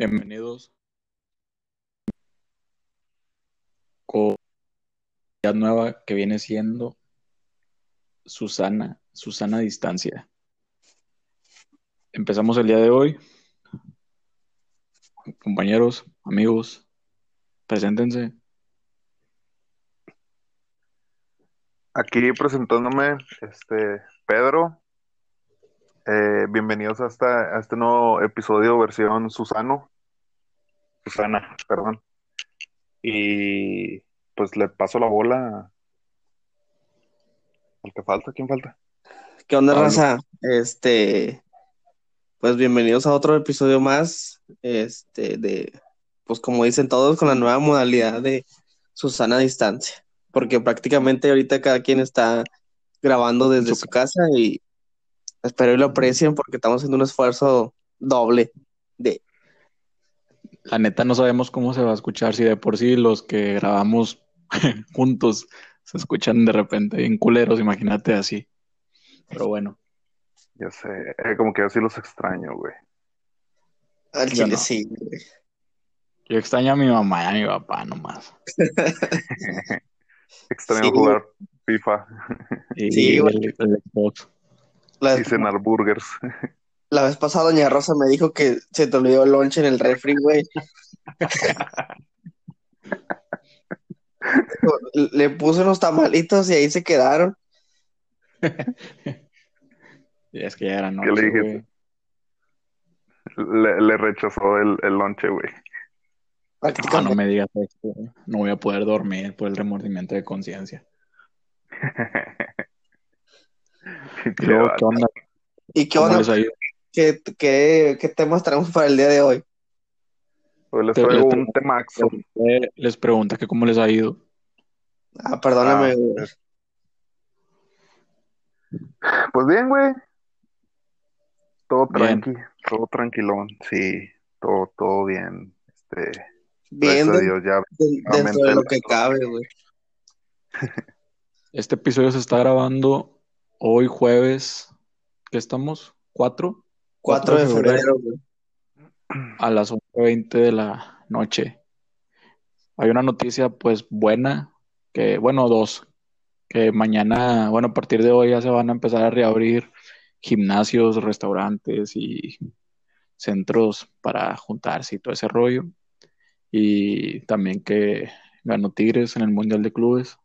Bienvenidos. Con la nueva que viene siendo Susana, Susana Distancia. Empezamos el día de hoy. Compañeros, amigos, preséntense. Aquí presentándome, este, Pedro. Eh, bienvenidos a, esta- a este nuevo episodio versión Susano. Susana, perdón. Y pues le paso la bola al que falta. ¿Quién falta? ¿Qué onda, Pablo. raza? Este, pues bienvenidos a otro episodio más, este, de, pues como dicen todos, con la nueva modalidad de Susana a distancia, porque prácticamente ahorita cada quien está grabando desde Su su casa y espero y lo aprecien porque estamos haciendo un esfuerzo doble de, La neta no sabemos cómo se va a escuchar, si de por sí los que grabamos juntos se escuchan de repente bien culeros, imagínate así. Pero bueno, Ya sé, eh, como que yo sí los extraño, güey. al Yo chile no. sí, güey. yo extraño a mi mamá y a mi papá nomás. Extraño Sí, jugar FIFA Y Sí, güey. el, el Xbox. La, y cenar burgers. la vez pasada Doña Rosa me dijo que se te olvidó el lunch en el refri, güey. Le puse unos tamalitos y ahí se quedaron. Y es que ya era le noche, dijiste? güey. Le, le rechazó el, el lonche, güey. No, no Prácticamente. me digas esto. No voy a poder dormir por el remordimiento de conciencia. Y. ¿qué onda? ¿Y qué ¿Cómo onda? ¿Qué, qué, qué temas tenemos para el día de hoy? Hoy les Te- traigo les- un temaxo. Les pregunta que cómo les ha ido. Ah, perdóname, Ah, güey. es- Pues bien, güey. Todo Bien. tranqui, todo tranquilón, sí, todo, todo bien. Este, Bien de- Dios, ya de- dentro de lo que cabe, güey. Este episodio se está grabando hoy jueves. ¿Qué estamos? ¿Cuatro? 4 de febrero, güey. a las 11.20 de la noche. Hay una noticia pues buena, que bueno, dos, que mañana, bueno, a partir de hoy ya se van a empezar a reabrir gimnasios, restaurantes y centros para juntarse y todo ese rollo. Y también que ganó Tigres en el Mundial de Clubes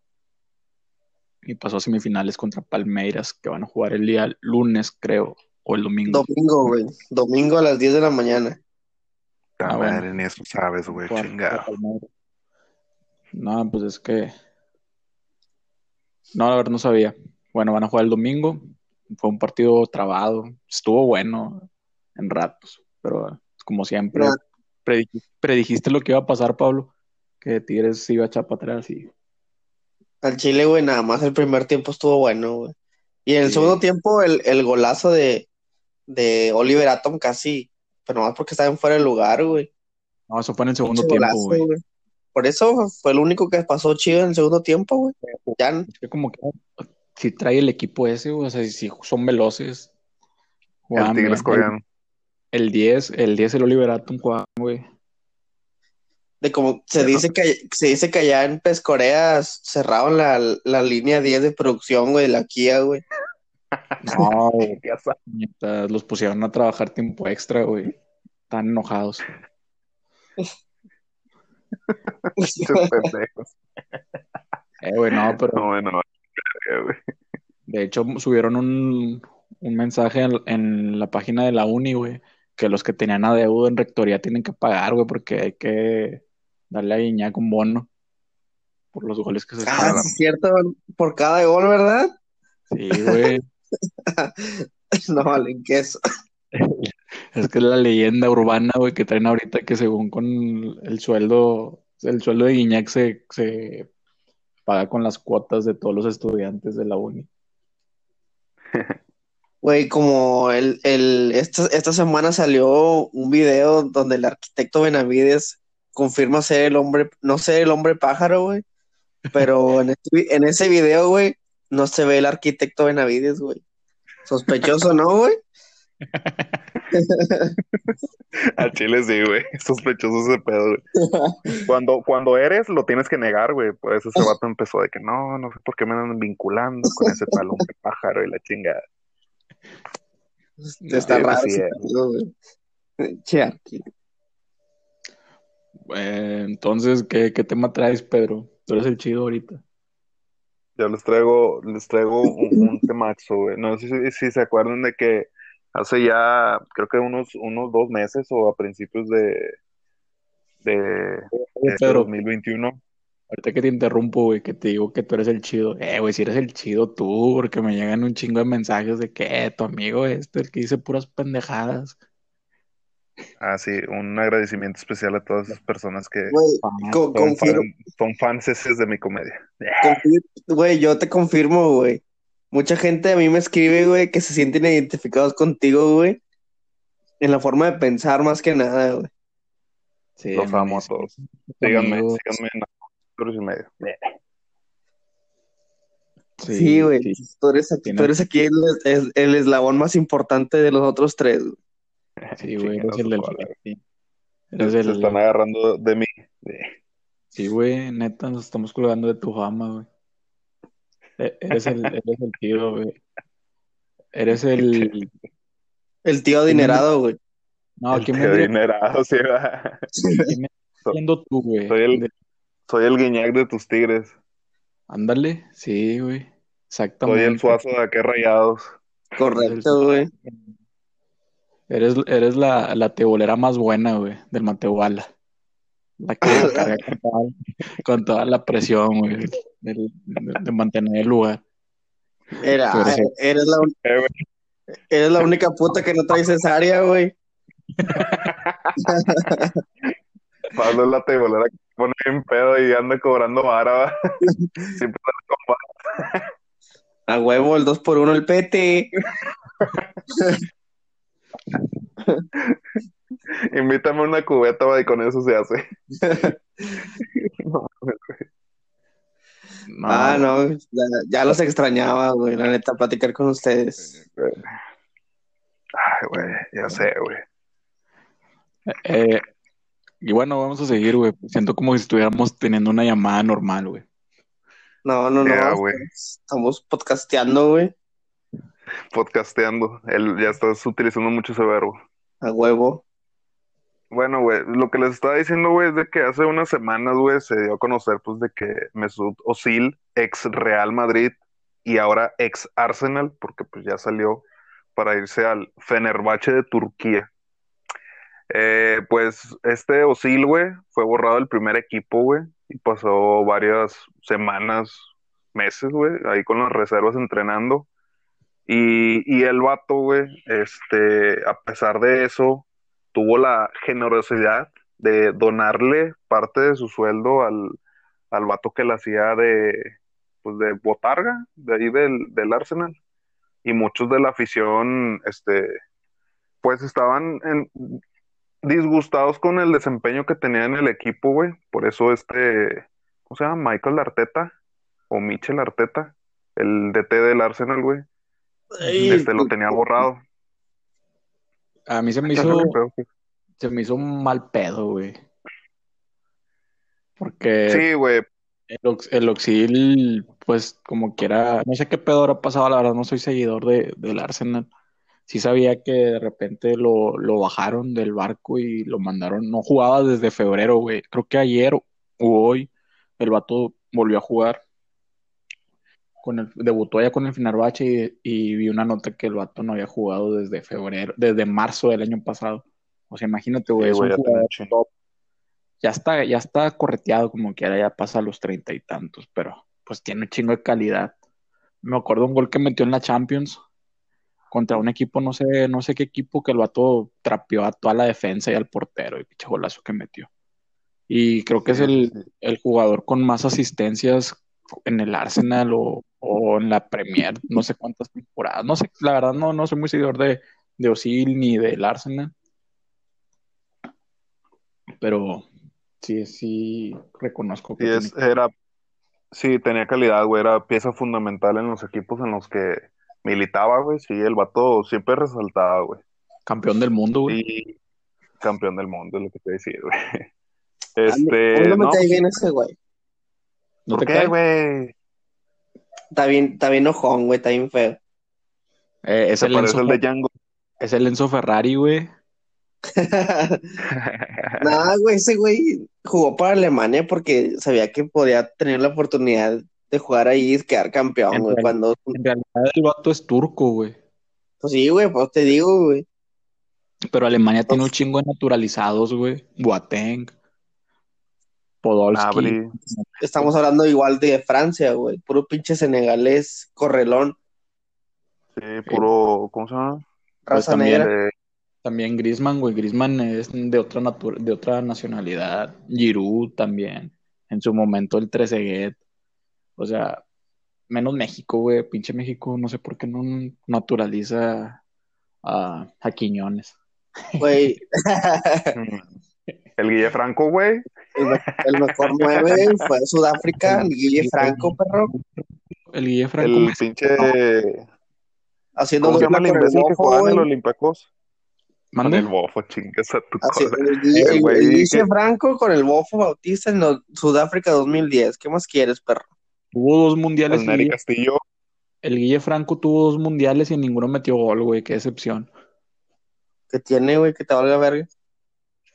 y pasó a semifinales contra Palmeiras, que van a jugar el día lunes, creo, o el domingo. Domingo, güey. Domingo a las 10 de la mañana. Ta Ah, bueno. madre, ni eso sabes, güey, chingado. No, pues es que. No, la verdad no sabía. Bueno, van a jugar el domingo. Fue un partido trabado. Estuvo bueno en ratos, pero como siempre, predij- predijiste lo que iba a pasar, Pablo. Que Tigres se iba a echar para atrás y Al Chile, güey, nada más el primer tiempo estuvo bueno, güey. Y en el Sí. segundo tiempo, el, el golazo de, de Oliver Atom casi, pero más porque estaba en fuera de lugar, güey. No, eso fue en el segundo tiempo, golazo, güey. güey. Por eso fue el único que pasó chido en el segundo tiempo, güey. Ya, Es que como que si trae el equipo ese, güey, o sea, si son veloces. El Tigres coreano. El 10, el 10, el Oliver Atom juega, güey. de como se dice que se dice que allá en Pescorea cerraron la, la línea 10 de producción, güey, de la Kia, güey. No, güey. Los pusieron a trabajar tiempo extra, güey. Están enojados. Pendejos. Eh, güey, no, pero No, bueno, güey. de hecho subieron un, un mensaje en, en la página de la uni, güey, que los que tenían adeudo en rectoría tienen que pagar, güey, porque hay que darle a Guiñac un bono por los goles que se Ah, sí es cierto, por cada gol, ¿verdad? Sí, güey. No valen queso. Es que es la leyenda urbana, güey, que traen ahorita que según con el sueldo, el sueldo de Guiñac se, se paga con las cuotas de todos los estudiantes de la uni. Güey, como el, el, esta, esta semana salió un video donde el arquitecto Benavides confirma ser el hombre, no ser el hombre pájaro, güey. Pero en, este- en ese video, güey, no se ve el arquitecto Benavides, güey. Sospechoso, ¿no, güey? A Chile sí, güey. Sospechoso ese pedo, güey. Cuando, cuando eres, lo tienes que negar, güey. Por eso ese vato empezó de que no, no sé por qué me andan vinculando con ese talón de pájaro y la chingada. Está Sí, raro. sí, ese eh. pedo, güey. Che, aquí. Eh, entonces, ¿qué, ¿qué tema traes, Pedro? Tú eres el chido ahorita. Yo les traigo, les traigo un, un temazo, güey. No sé si, si se acuerdan de que hace ya, creo que unos, unos dos meses o a principios de, de Oye, este Pedro, 2021. ahorita que te interrumpo, güey, que te digo que tú eres el chido. Eh, güey, si eres el chido tú, porque me llegan un chingo de mensajes de que eh, tu amigo este, el que dice puras pendejadas. Ah, sí, un agradecimiento especial a todas esas personas que son, confirmo, fan, son fanses de mi comedia. güey, yo te confirmo, güey. Mucha gente a mí me escribe, güey, que se sienten identificados contigo, güey. En la forma de pensar más que nada, güey. Sí, Los amo a todos. Síganme, amigos. síganme en y medio. Sí, güey. sí. Tú eres aquí, Tiene- tú eres aquí el, el- el eslabón más importante de los otros tres, güey. Sí, güey, eres el del. Se, Eres se el... están agarrando de mí. Sí, güey, neta, nos estamos colgando de tu fama, güey. E- Eres el, eres el tío, güey. Eres el... El tío adinerado, güey. No, El ¿quién tío vendría adinerado, sí, va. siendo tú, güey? Soy el- De- Soy el guiñac de tus tigres. Ándale, sí, güey. Soy Exactamente. el suazo de aquel rayados. Correcto, güey. Eres, eres la, la tebolera más buena, güey, del Matehuala. La que carga con toda, con toda la presión, güey, del- de, de mantener el lugar. Era, eres, la, un- eres la única puta que no trae cesárea, güey. Pablo es la tebolera que pone bien pedo y anda cobrando vara. va. Siempre sale con vara. A huevo, el 2 por 1 el pete. Invítame una cubeta y con eso se hace. No, No, Ah, no, ya, ya los extrañaba, güey, la neta, platicar con ustedes. Ay, güey, ya sé, güey. eh, y bueno, vamos a seguir, güey. Siento como si estuviéramos teniendo una llamada normal, güey. No, no, no, güey. estamos podcasteando, güey, Podcasteando. Él, ya estás utilizando mucho ese verbo. a huevo. Bueno, güey, lo que les estaba diciendo, güey, es de que hace unas semanas, güey, se dio a conocer, pues, de que Mesut Özil, ex Real Madrid y ahora ex Arsenal, porque pues ya salió para irse al Fenerbahce de Turquía. Eh, pues este Özil, güey, fue borrado del primer equipo, güey, y pasó varias semanas, meses, güey, ahí con las reservas entrenando. Y, y el vato, güey, este, a pesar de eso, tuvo la generosidad de donarle parte de su sueldo al, al vato que le hacía de, pues de botarga, de ahí del, del Arsenal. Y muchos de la afición, este, pues estaban en- disgustados con el desempeño que tenía en el equipo, güey. Por eso este, ¿cómo se llama? Michael Arteta o Michel Arteta, el DT del Arsenal, güey. Este lo tenía borrado. A mí se me hizo, se me hizo un mal pedo, güey. Porque Sí, güey, el, Ox- el Oxil, pues como quiera, no sé qué pedo habrá pasado, la verdad no soy seguidor de, del Arsenal. Sí sabía que de repente lo, lo bajaron del barco y lo mandaron, no jugaba desde febrero, güey. Creo que ayer o hoy el vato volvió a jugar. Con el, debutó ya con el Fenerbahce y, y vi una nota que el vato no había jugado desde febrero, desde marzo del año pasado. O sea, imagínate, güey, Sí, es un ya top. Está, ya está correteado como quiera, ya pasa a los treinta y tantos, pero pues tiene un chingo de calidad. Me acuerdo un gol que metió en la Champions contra un equipo, no sé, no sé qué equipo, que el vato trapeó a toda la defensa y al portero, y pinche golazo que metió. Y creo que es el, el jugador con más asistencias en el Arsenal o, o en la Premier, no sé cuántas temporadas. No sé, la verdad no, no soy muy seguidor de, de Osil ni del Arsenal. Pero sí, sí reconozco que Sí, tiene era, sí, tenía calidad, güey, era pieza fundamental en los equipos en los que militaba, güey, sí, el vato siempre resaltaba, güey. Campeón del mundo, güey. Y campeón del mundo, es lo que te decía, güey. Este. mí no me no, cae bien ese güey. ¿No ¿Por te qué, cae? güey? Está bien, está bien ojón, güey, está bien feo. Eh, es, el Enzo, el de Django. es el Enzo Ferrari, güey. Nada, güey, ese güey jugó para Alemania porque sabía que podía tener la oportunidad de jugar ahí y quedar campeón, güey. Cuando, En realidad el vato es turco, güey. pues sí, güey, pues te digo, güey. Pero Alemania tiene un chingo de naturalizados, güey. Boateng, Podolski. Abri. Estamos hablando igual de Francia, güey. Puro pinche senegalés, correlón, Sí, puro. ¿Cómo se llama? Pues raza negra. Eh, También Griezmann, güey. Griezmann es de otra, natu- de otra nacionalidad. Giroud también. En su momento el Trezeguet. O sea, menos México, güey. Pinche México, no sé por qué no naturaliza a, a Quiñones. Güey, el Guille Franco, güey. el, me- el mejor nueve fue Sudáfrica, el Guille Franco, perro, El Guille Franco. El pinche. haciendo ¿Cómo se llama el con el imbécil que jugaba en el güey. Olympiacos? Con ¿Mande? el bofo, chingas a tu Así, cosa. el Guille, El el güey Guille que- Franco con el Bofo Bautista en lo- Sudáfrica 2010. ¿Qué más quieres, perro? Tuvo dos mundiales. El Castillo. El Guille Franco tuvo dos mundiales y en ninguno metió gol, güey. Qué excepción. ¿Qué tiene, güey? Que te valga verga.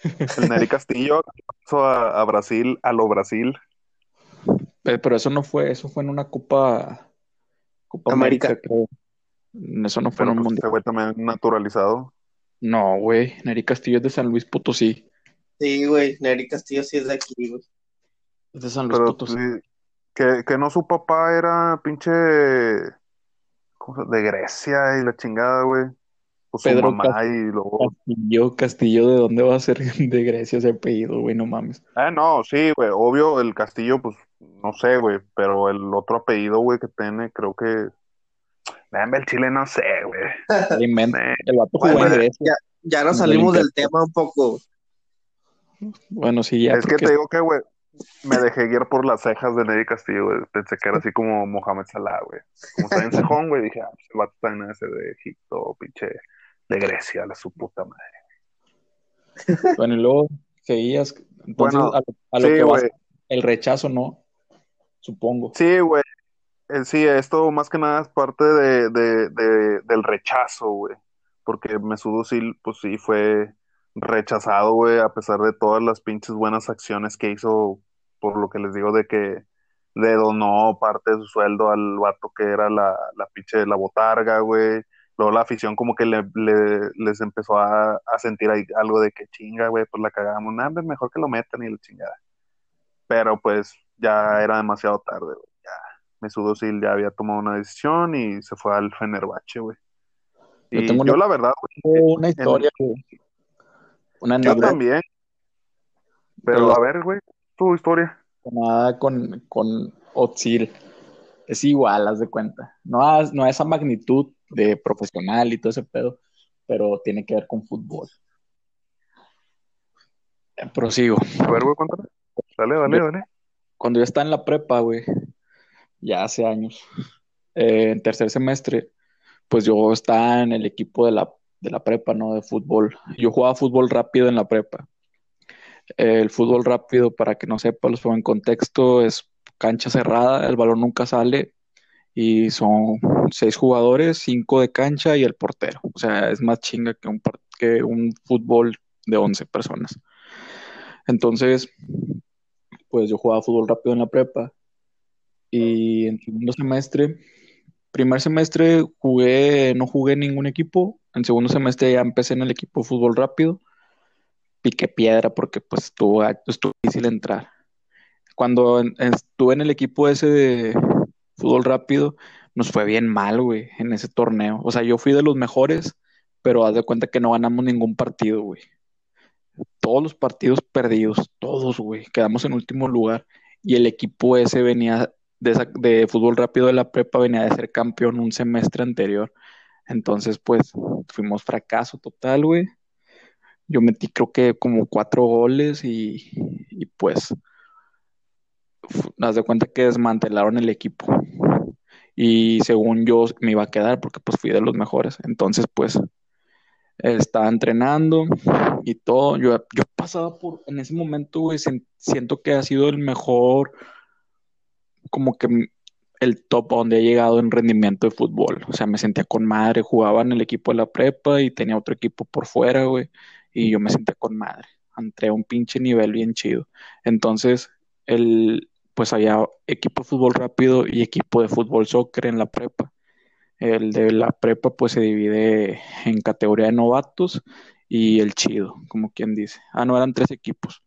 El Neri Castillo pasó a, a Brasil, a lo Brasil. Pe- Pero eso no fue, eso fue en una Copa, Copa América. América, creo. Eso no fue Pero en un mundial. güey también naturalizado. No, güey. Neri Castillo es de San Luis Potosí. Sí, güey. Neri Castillo sí es de aquí, güey. Es de San Luis Pero Potosí. sí, que, que no su papá era pinche ¿cómo se- de Grecia y la chingada, güey. Su Pedro mamá Cas- y luego. Castillo, Castillo, ¿de dónde va a ser de Grecia ese apellido, güey? No mames. Ah, no, sí, güey. Obvio, el Castillo, pues, no sé, güey. Pero el otro apellido, güey, que tiene, creo que. Dame el chile, no sé, güey. El vato jugó Bueno, en Grecia. Ya nos salimos del tema un poco. Bueno, sí, ya. es que te digo que, güey, me dejé guiar por las cejas de Neri Castillo, güey. Pensé que era así como Mohamed Salah, güey. Como está en cejón, güey, dije, ah, pues el vato también debe ser de Egipto, pinche, de Grecia, la su puta madre. Bueno, y luego seguías. Entonces, Bueno, a lo, a lo sí, que vas, el rechazo, ¿no? Supongo. Sí, güey. Eh, sí, esto más que nada es parte de, de- de- del rechazo, güey. Porque Mesut Özil, pues sí, fue rechazado, güey, a pesar de todas las pinches buenas acciones que hizo, por lo que les digo de que le donó parte de su sueldo al vato que era la, la pinche la botarga, güey. Luego la afición como que le, le- les empezó a, a sentir ahí algo de que chinga, güey, pues la cagamos. Nada, mejor que lo metan y la chingada. Pero pues ya era demasiado tarde, güey. Ya Mesut Özil ya había tomado una decisión y se fue al Fenerbahce, güey. Yo Y tengo yo una- la verdad, güey, Una historia, güey. Una yo también. Pero Pero- a ver, güey, tu historia. nada con, con Otsil. Es igual, haz de cuenta. No a, no a esa magnitud de profesional y todo ese pedo, pero tiene que ver con fútbol. Eh, Prosigo. A ver, güey, cuéntame. Dale, dale, dale. Cuando yo estaba en la prepa, güey, ya hace años, eh, en tercer semestre, pues yo estaba en el equipo de la, de la prepa, ¿no? De fútbol. Yo jugaba fútbol rápido en la prepa. El fútbol rápido, para que no sepa, los pongo en contexto, es cancha cerrada, el balón nunca sale y son seis jugadores, cinco de cancha y el portero. O sea, es más chinga que un, que un fútbol de 11 personas. Entonces, pues yo jugaba fútbol rápido en la prepa y en segundo semestre, primer semestre jugué, no jugué en ningún equipo, en segundo semestre ya empecé en el equipo de fútbol rápido, piqué piedra porque pues estuvo, estuvo difícil entrar. Cuando estuve en el equipo ese de fútbol rápido, nos fue bien mal, güey, en ese torneo. O sea, yo fui de los mejores, pero haz de cuenta que no ganamos ningún partido, güey. Todos los partidos perdidos, todos, güey. Quedamos en último lugar. Y el equipo ese venía de, de fútbol rápido de la prepa, venía de ser campeón un semestre anterior. Entonces, pues, fuimos fracaso total, güey. Yo metí creo que como cuatro goles y, y pues, haz de cuenta que desmantelaron el equipo. Y según yo me iba a quedar porque pues fui de los mejores. Entonces, pues, estaba entrenando y todo. Yo, yo pasaba por, en ese momento, güey, siento que ha sido el mejor, como que el top donde he llegado en rendimiento de fútbol. O sea, me sentía con madre, jugaba en el equipo de la prepa y tenía otro equipo por fuera, güey, y yo me sentía con madre. Entré a un pinche nivel bien chido. Entonces, el, pues había equipo de fútbol rápido y equipo de fútbol soccer en la prepa. El de la prepa pues se divide en categoría de novatos y el chido, como quien dice. Ah, no, eran tres equipos.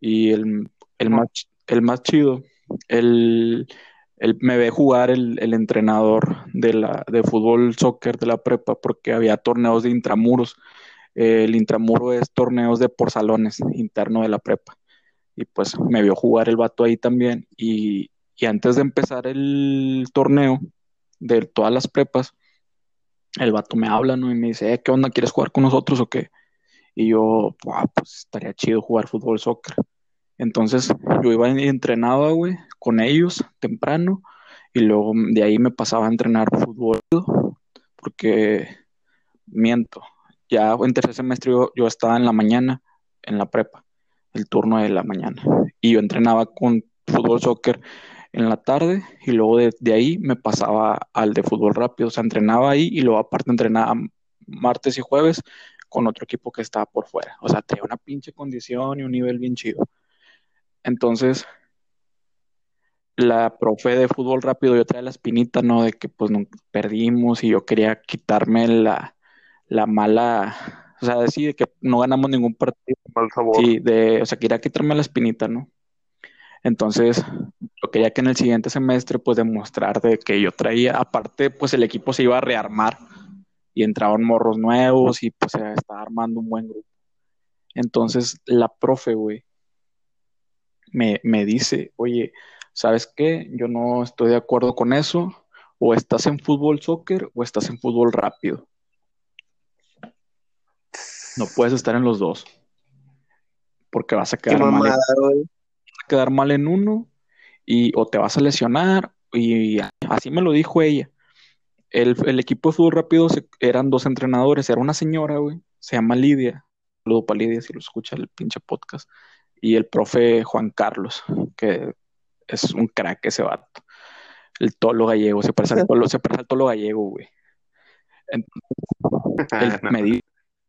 Y el, el, más, el más chido, el, el, me ve jugar el, el, entrenador de, la, de fútbol soccer de la prepa porque había torneos de intramuros. El intramuro es torneos de por salones interno de la prepa. Y pues me vio jugar el vato ahí también. Y, y antes de empezar el torneo, de todas las prepas, el vato me habla, ¿no? Y me dice, eh, ¿qué onda? ¿Quieres jugar con nosotros o qué? Y yo, pues estaría chido jugar fútbol, soccer. Entonces yo iba y entrenaba, güey, con ellos temprano y luego de ahí me pasaba a entrenar fútbol porque miento, ya en tercer semestre yo, yo, estaba en la mañana en la prepa, el turno de la mañana y yo entrenaba con fútbol, soccer en la tarde y luego de, ahí me pasaba al de fútbol rápido, o sea, entrenaba ahí y luego aparte entrenaba martes y jueves con otro equipo que estaba por fuera, o sea, tenía una pinche condición y un nivel bien chido. Entonces, la profe de fútbol rápido, yo traía la espinita, ¿no? De que pues perdimos y yo quería quitarme la, la mala, o sea, decir de que no ganamos ningún partido. Mal sabor. Sí, de, o sea, quería quitarme la espinita, ¿no? Entonces, yo quería que en el siguiente semestre, pues, demostrar de que yo traía, aparte, pues, el equipo se iba a rearmar y entraban morros nuevos y, pues, se estaba armando un buen grupo. Entonces, la profe, güey, me, me dice, oye, ¿sabes qué? Yo no estoy de acuerdo con eso. O estás en fútbol soccer o estás en fútbol rápido. No puedes estar en los dos. Porque vas a quedar mal. En, quedar mal en uno y o te vas a lesionar y así me lo dijo ella. El, el equipo de fútbol rápido eran dos entrenadores, era una señora, güey, se llama Lidia, saludo para Lidia si lo escucha el pinche podcast, y el profe Juan Carlos, que es un crack ese vato. El tolo gallego, se parece al tolo, se parece al tolo gallego, güey. Entonces, me dice,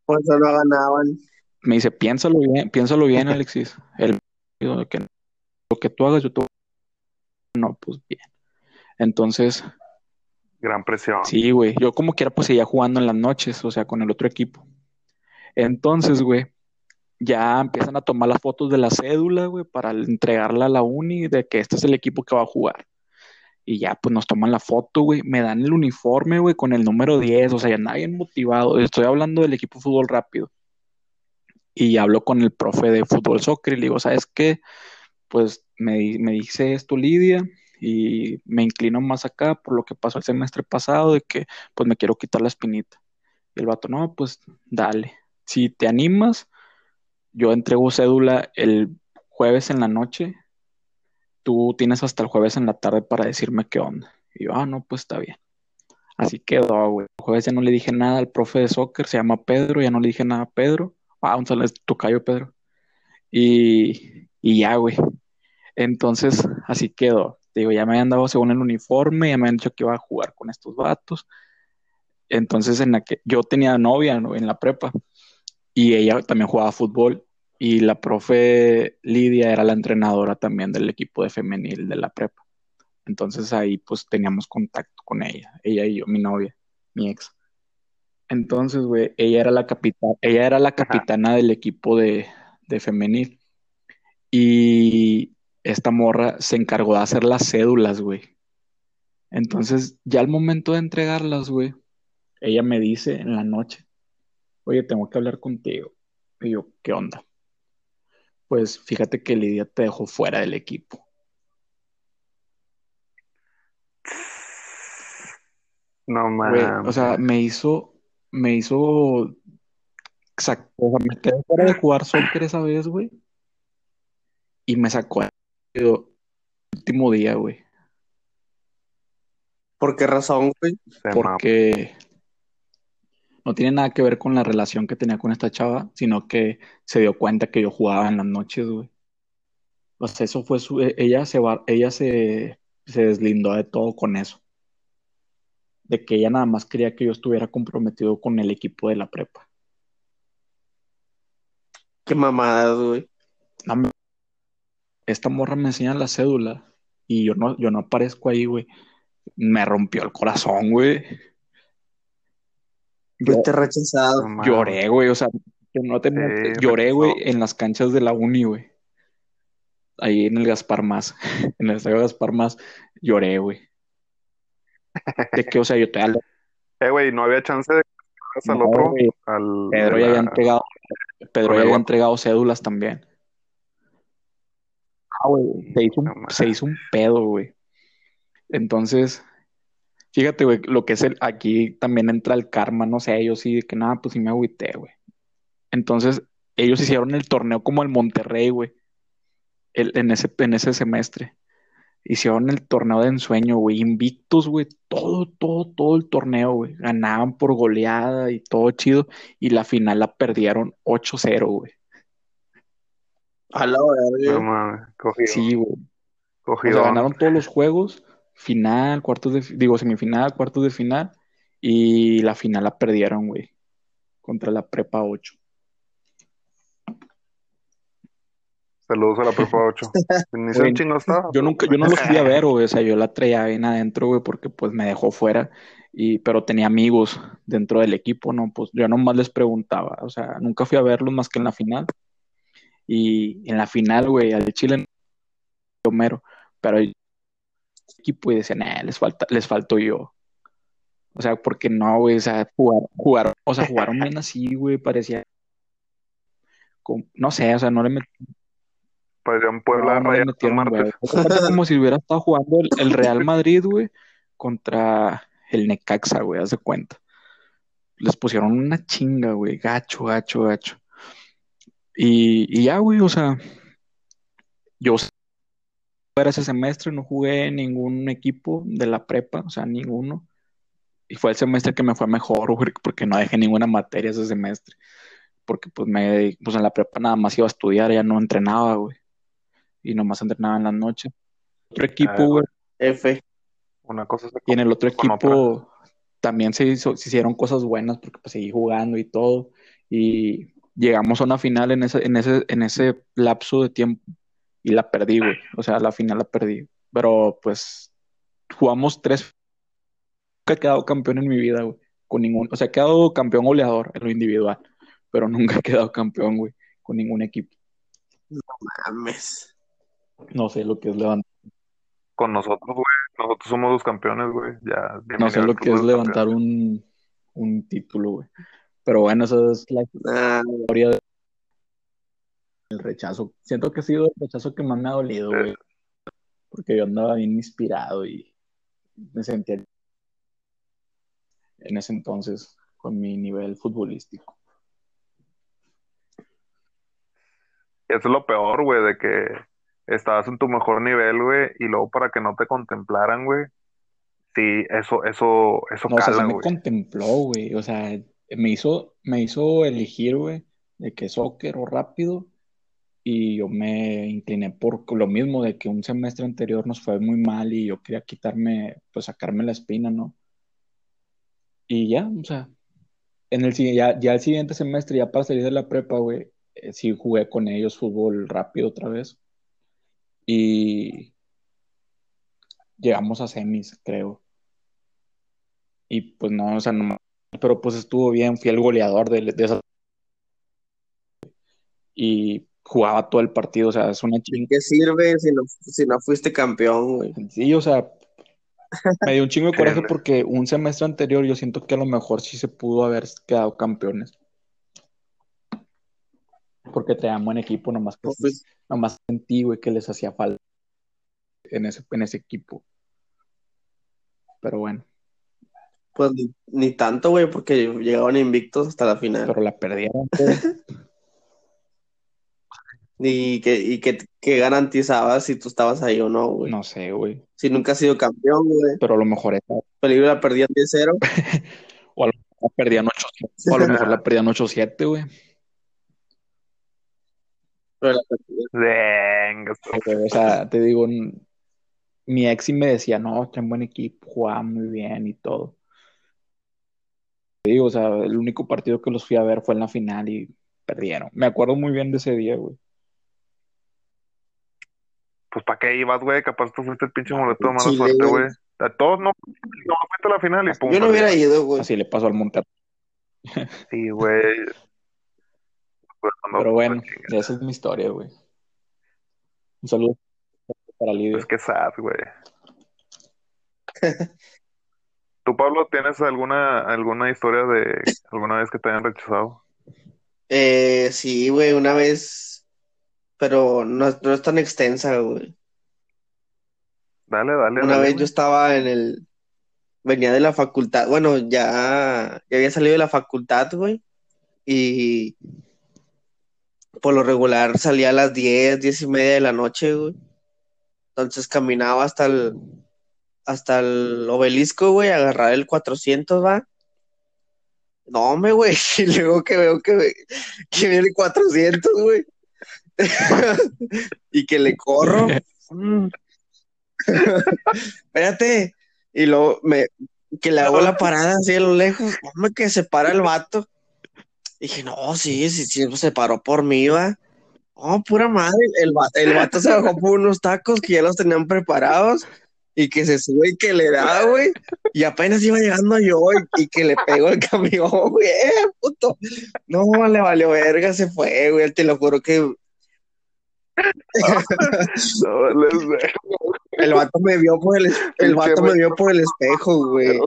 Por eso lo ganaban. Me dice, piénsalo bien, piénsalo bien, Alexis. El que lo que tú hagas, yo te No, pues bien. Entonces. Gran presión. Sí, güey. Yo como quiera, pues seguía jugando en las noches, o sea, con el otro equipo. Entonces, güey, ya empiezan a tomar las fotos de la cédula, güey, para entregarla a la uni de que este es el equipo que va a jugar. Y ya, pues nos toman la foto, güey. Me dan el uniforme, güey, con el número 10. O sea, ya nadie motivado. Estoy hablando del equipo de fútbol rápido. Y hablo con el profe de fútbol soccer y le digo, ¿sabes qué? Pues me, me dice esto Lidia y me inclino más acá por lo que pasó el semestre pasado de que pues me quiero quitar la espinita. Y el vato, no, pues dale. Si te animas, yo entrego cédula el jueves en la noche. Tú tienes hasta el jueves en la tarde para decirme qué onda. Y yo, ah, no, pues está bien. Así quedó, güey. El jueves ya no le dije nada al profe de soccer, se llama Pedro, ya no le dije nada a Pedro. Ah, un saludo, tocayo Pedro. Y, y ya, güey. Entonces, así quedó. Digo, ya me habían dado según el uniforme, ya me habían dicho que iba a jugar con estos vatos. Entonces, en la que yo tenía novia en la prepa y ella también jugaba fútbol y la profe Lidia era la entrenadora también del equipo de femenil de la prepa. Entonces ahí pues teníamos contacto con ella, ella y yo, mi novia, mi ex. Entonces, güey, ella era la capitana, ella era la capitana del equipo de, de femenil. Y esta morra se encargó de hacer las cédulas, güey. Entonces, ya al momento de entregarlas, güey, ella me dice en la noche, oye, tengo que hablar contigo. Y yo, ¿qué onda? Pues fíjate que Lidia te dejó fuera del equipo. No mames. o sea, me hizo, me hizo, exacto, o sea, me quedé fuera de jugar soccer esa vez, güey, y me sacó el último día, güey, ¿Por qué razón, güey? Porque, no tiene nada que ver con la relación que tenía con esta chava, sino que se dio cuenta que yo jugaba en las noches, güey. O sea, eso fue su, e, ella se va, ella se, se deslindó de todo con eso. De que ella nada más quería que yo estuviera comprometido con el equipo de la prepa. Qué mamadas, güey. Esta morra me enseña la cédula y yo no, yo no aparezco ahí, güey. Me rompió el corazón, güey. Yo Fuiste rechazado. No lloré, güey. O sea, que no te miento, lloré, güey, en las canchas de la uni, güey. Ahí en el Gaspar Más, en el estadio Gaspar Más, lloré, güey. De que, o sea, yo te Eh, güey, no había chance de que fueras al No, otro, güey. al Pedro ya la- había entregado, Pedro ya había entregado cédulas también. Ah, güey, se hizo un, No mames. se hizo un pedo, güey. Entonces, fíjate, güey, lo que es el, aquí también entra el karma, no sé, yo sí, de que nada, pues sí me agüité, güey. Entonces, ellos hicieron el torneo como el Monterrey, güey, el- en ese, en ese semestre. Hicieron el torneo de ensueño, güey, invictos, güey, todo, todo, todo el torneo, güey. Ganaban por goleada y todo chido, y la final la perdieron 8-0, güey. A la No verga. mames, cogido, Sí, güey. O cogido. sea, ganaron todos los juegos, final, cuartos de, digo, semifinal, cuartos de final, y la final la perdieron, güey, contra la Prepa 8. Saludos a la Prepa 8. Ni sé Güey, un chingo estaba. Yo nunca, yo no los fui a ver, güey, o sea, yo la traía bien adentro, güey, porque pues me dejó fuera, y, pero tenía amigos dentro del equipo, ¿no? Pues yo nomás les preguntaba, o sea, nunca fui a verlos más que en la final, y en la final, güey, al Chile, yo mero, pero equipo y decían, eh, les falta, les falto yo. O sea, porque no, güey, o sea, jugar, jugaron, o sea, jugaron bien así, güey, parecía, como- no sé, o sea, no le metieron Parecían Puebla no, no le metieron cuenta como si hubiera estado jugando el, el Real Madrid, güey, contra el Necaxa, güey, haz de cuenta. Les pusieron una chinga, güey, gacho, gacho, gacho. Y, y ya, güey, o sea, yo fuera ese semestre no jugué en ningún equipo de la prepa, o sea, ninguno. Y fue el semestre que me fue mejor, güey, porque no dejé ninguna materia ese semestre. Porque pues me, pues en la prepa nada más iba a estudiar, ya no entrenaba, güey. Y nomás entrenaba en las noches. Otro equipo, Ah, güey, F. Una cosa se y en el otro equipo también se, hizo, se hicieron cosas buenas porque pues seguí jugando y todo. Y llegamos a una final en ese, en ese, en ese lapso de tiempo y la perdí, güey. O sea, la final la perdí. Pero pues jugamos tres. Nunca he quedado campeón en mi vida, güey. Con ningún, o sea, he quedado campeón goleador en lo individual, pero nunca he quedado campeón, güey, con ningún equipo. Mames. No sé lo que es levantar, Con nosotros, güey. Nosotros somos los campeones, güey. Ya. no sé lo que es de levantar un, un título, güey. Pero bueno, esa es la Ah, historia del rechazo. Siento que ha sido el rechazo que más me ha dolido, güey. Porque yo andaba bien inspirado y me sentía en ese entonces con mi nivel futbolístico. Eso es lo peor, güey, de que estabas en tu mejor nivel, güey, y luego para que no te contemplaran, güey. Sí, eso, eso, eso No, o sea, cala, me güey. contempló, güey. O sea, me hizo, me hizo elegir, güey, de que soccer o rápido. Y yo me incliné por lo mismo, de que un semestre anterior nos fue muy mal y yo quería quitarme, pues sacarme la espina, ¿no? Y ya, o sea, en el, ya, ya el siguiente semestre, ya para salir de la prepa, güey, eh, sí jugué con ellos fútbol rápido otra vez. Y llegamos a semis, creo. Y pues no, o sea, no, pero pues estuvo bien, fui el goleador de, de esa. Y jugaba todo el partido, o sea, es una ¿de chinga. qué sirve si no, si no fuiste campeón, güey? Sí, o sea, me dio un chingo de coraje porque un semestre anterior yo siento que a lo mejor sí se pudo haber quedado campeones. Porque traían buen equipo, nomás que fuiste- nomás sentí, güey, que les hacía falta en ese, en ese equipo. Pero bueno, Pues ni, ni tanto, güey, porque llegaban invictos hasta la final. pero la perdieron. güey. Y que, y que, que garantizabas si tú estabas ahí o no, güey. No sé, güey. Si nunca has sido campeón, güey. Pero a lo mejor era, Peligro la perdían 10-0. o a lo La perdían 8 o a lo mejor la perdían 8-7, güey. Pero la- Venga, O sea, te digo, mi ex sí me decía, no, traen buen equipo, jugaban muy bien y todo. Te digo, o sea, el único partido que los fui a ver fue en la final y perdieron. Me acuerdo muy bien de ese día, güey. Pues ¿para qué ibas, güey? Capaz tú fuiste el pinche boleto de mala Chile, suerte, güey. A todos no, no fuiste a la final y pum. Yo no hubiera ido, güey. Así le pasó al Monterrey. Sí, güey. No, Pero bueno, esa es mi historia, güey. Un saludo para Lidia. Es que sad, güey. ¿Tú, Pablo, tienes alguna, alguna historia de alguna vez que te hayan rechazado? Eh, sí, güey, una vez, pero no, no es tan extensa, güey. Dale, dale, Una dale, vez güey. yo estaba en el, venía de la facultad, bueno, ya, ya había salido de la facultad, güey, y por lo regular salía a las 10, 10 y media de la noche, güey. Entonces caminaba hasta el, hasta el obelisco, güey, a agarrar el 400, va. No, hombre, güey, y luego que veo que, que viene el 400, güey. y que le corro. Mm. Espérate. Y luego me, que le hago la parada así a lo lejos. Hombre, que se para el vato. Dije, no, sí, sí, sí, se paró por mí, va. Oh, pura madre. El, el vato se bajó por unos tacos que ya los tenían preparados. Y que se sube y que le da, güey. Y apenas iba llegando yo y, y que le pegó el camión, güey. Eh, puto. No, le valió verga, se fue, güey. Te lo juro que No. El vato me vio por el, es- el Pinche vato me güey. vio por el espejo, güey.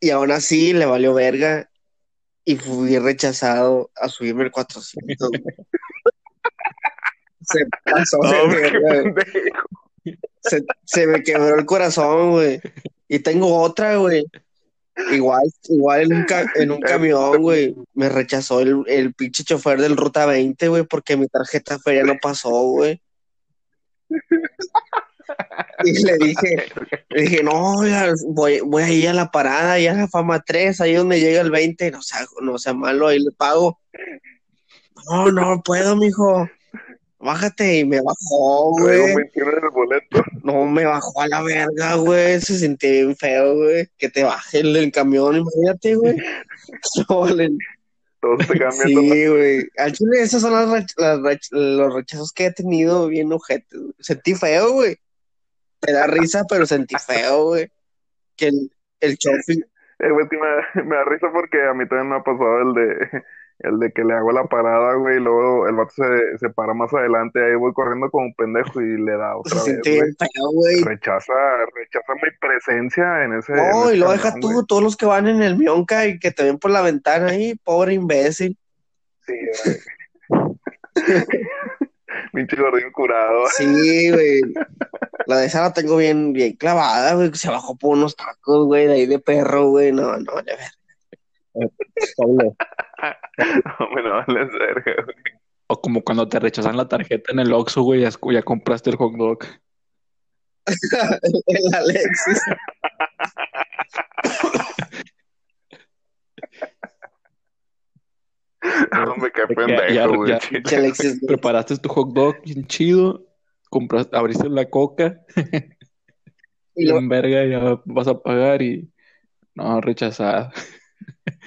Y aún así le valió verga y fui rechazado a subirme el 400. güey. Se pasó de No, pendejo. se, se me quebró el corazón, güey. Y tengo otra, güey. Igual, igual en un, ca- en un camión, güey. Me rechazó el, el pinche chofer del Ruta 20, güey, porque mi tarjeta feria no pasó, güey. Y le dije, le dije, no, voy, voy a ir a la parada, y a la fama 3, ahí donde llega el 20, no sea, no sea malo, ahí le pago. No, no puedo, mijo. Bájate y me bajó, güey. 21 en el boleto. No, me bajó a la verga, güey. Se sintió bien feo, güey. Que te baje el del camión, imagínate, güey. No, le- Todos te cambian. Sí, güey. Al chile, esos son las los rechazos que he tenido bien ojetes. güey. Sentí feo, güey. Me da risa, pero sentí feo, güey. Que el, el chofi. Eh, güey, me, me da risa porque a mí también me ha pasado el de, el de que le hago la parada, güey, y luego el vato se, se para más adelante, ahí voy corriendo como un pendejo y le da Se otra vez, siente güey. bien feo, güey. Rechaza, rechaza mi presencia en ese. en No, ese y lo camión, deja tú, güey. todos los que van en el Mionca y que te ven por la ventana ahí, pobre imbécil. Sí, güey. Pinche gordín curado. Sí, güey. La de esa la tengo bien, bien clavada, güey. Se bajó por unos tacos, güey, de ahí de perro, güey. No, no, de ver. No, me no güey. O como cuando te rechazan la tarjeta en el Oxxo, güey, ya, ya compraste el hot dog. El Alexis. Qué De que pendejo, ya- güey. Preparaste tu hot dog bien chido, compraste, abriste la coca, Y lo, en verga, ya vas a pagar y no, rechazada.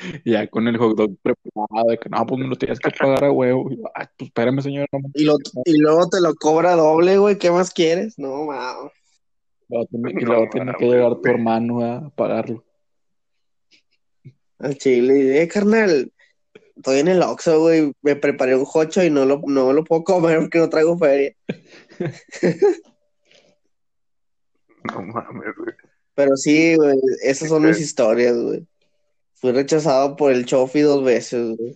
Ya con el hot dog preparado, de que no, pues me lo tienes que pagar a huevo. Y Ay, pues espérame, señor, no, y, lo, y luego te lo cobra doble, güey. ¿Qué más quieres? No, luego tiene, y No luego tiene que llegar tu hermano a pagarlo. Al chile. Eh, carnal. Estoy en el Oxxo, güey. Me preparé un jocho y no lo, no lo puedo comer porque no traigo feria. No mames, güey. Pero sí, güey. Esas son mis historias, güey. Fui rechazado por el Chofi dos veces, güey.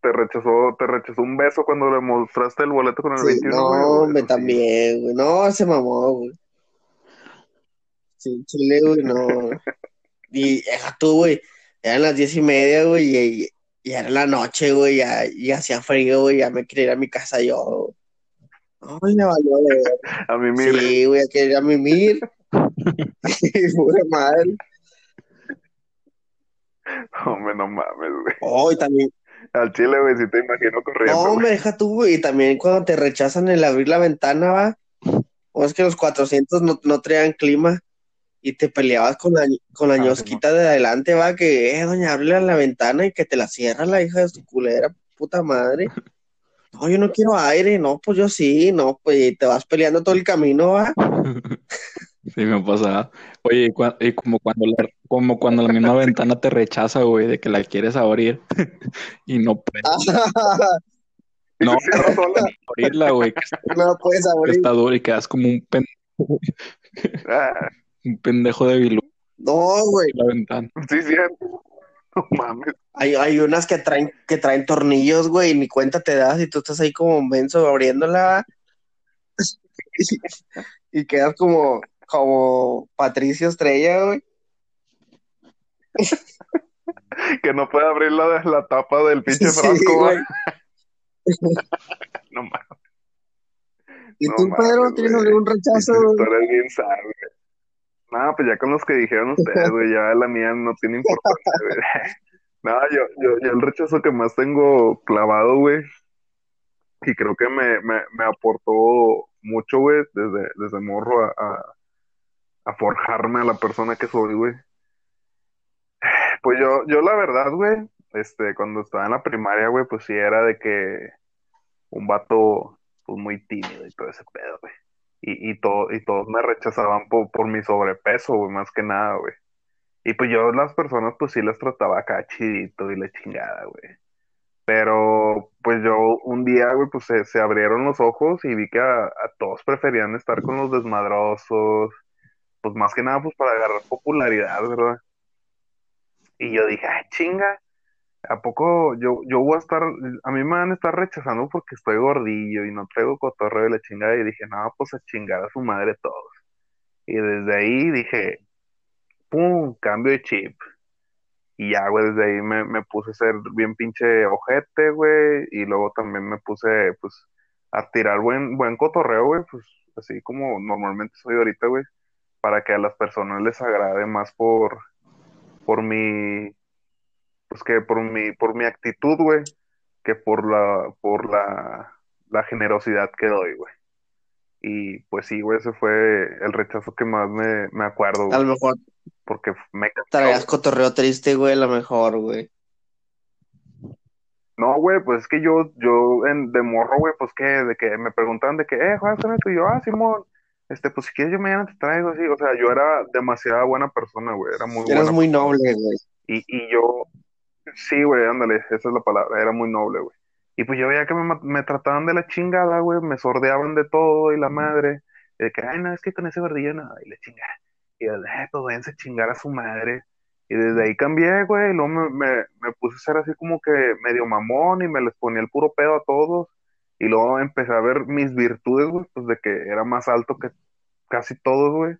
Te rechazó, te rechazó un beso cuando le mostraste el boleto con el Sí, 21, no, güey, hombre, también, güey. No, se mamó, güey. Sí, chile, güey, no. Y deja tú, güey. Eran las diez y media, güey, y, y era la noche, güey, ya, y hacía frío, güey, ya me quería ir a mi casa yo. güey. No, me valió ver. A mí, mira, Sí, güey, ya quería ir a mimir. Pura madre. Hombre, no mames, güey. Oh, y también, Al chile, güey, si te imagino corriendo. no, me deja tú, güey. Y también cuando te rechazan el abrir la ventana, va. O es que los 400 no, no traían clima y te peleabas con la, con la Ah, ñosquita de adelante, va, que, eh, doña, ábrele la ventana y que te la cierra la hija de su culera, puta madre. No, yo no quiero aire, no, pues yo sí, no, pues y te vas peleando todo el camino, va. Sí, me pasa. Oye, y, cua- y como cuando la, como cuando la misma ventana te rechaza, güey, de que la quieres abrir y no puedes No. cierra sola. abrirla, güey, que está, no puedes que abrir. está dura y quedas como un, pen- Ah, un pendejo de bilú No, güey. en la ventana. sí, cierto. No mames. Hay, hay unas que traen, que traen tornillos, güey, y ni cuenta te das y tú estás ahí como menso abriéndola y quedas como, como Patricio Estrella, güey. Que no puede abrir la, la tapa del pinche Sí, güey. güey. No mames. ¿Y No tú, mames, Pedro, tienes algún rechazo? Bien güey. No, pues ya con los que dijeron ustedes, güey, ya la mía no tiene importancia, güey. No, yo, yo, yo el rechazo que más tengo clavado, güey, y creo que me, me, me aportó mucho, güey, desde, desde morro a, a, a forjarme a la persona que soy, güey. Pues yo, yo la verdad, güey, este, cuando estaba en la primaria, güey, pues sí era de que un vato, pues muy tímido y todo ese pedo, güey. Y, y, todo, y todos me rechazaban por, por mi sobrepeso, güey, más que nada, güey. Y pues yo las personas, pues sí las trataba acá chidito y la chingada, güey. Pero pues yo un día, güey, pues se, se abrieron los ojos y vi que a, a todos preferían estar con los desmadrosos, pues más que nada, pues para agarrar popularidad, ¿verdad? Y yo dije, ah, chinga, ¿a poco yo, yo voy a estar, a mí me van a estar rechazando porque estoy gordillo y no traigo cotorreo de la chingada? Y dije, no, pues a chingar a su madre todos. Y desde ahí dije, pum, cambio de chip. Y ya, güey, desde ahí me, me puse a ser bien pinche ojete, güey. Y luego también me puse, pues, a tirar buen, buen cotorreo, güey. Pues, así como normalmente soy ahorita, güey. Para que a las personas les agrade más por, por mi, pues que por mi, por mi actitud, güey. Que por la, por la, la generosidad que doy, güey. Y pues sí, güey, ese fue el rechazo que más me, me acuerdo, A lo mejor Porque me traías cotorreo triste, güey, a lo mejor, güey. No, güey, pues es que yo, yo en, de morro, güey, pues que, de que me preguntaban de que, eh, juegas con esto, y yo, ah, Simón, este, pues si quieres yo mañana te traigo, así, o sea, yo era demasiada buena persona, güey, era muy Eras buena muy persona. noble, güey. Y, y yo, sí, güey, ándale, esa es la palabra, era muy noble, güey. Y pues yo veía que me, me trataban de la chingada, güey, me sordeaban de todo y la madre, y de que, ay, no, es que con ese gordillo no, y la chingada. Y yo, eh, pues váyanse a chingar a su madre. Y desde ahí cambié, güey, y luego me, me, me puse a ser así como que medio mamón y me les ponía el puro pedo a todos. Y luego empecé a ver mis virtudes, güey, pues de que era más alto que casi todos, güey.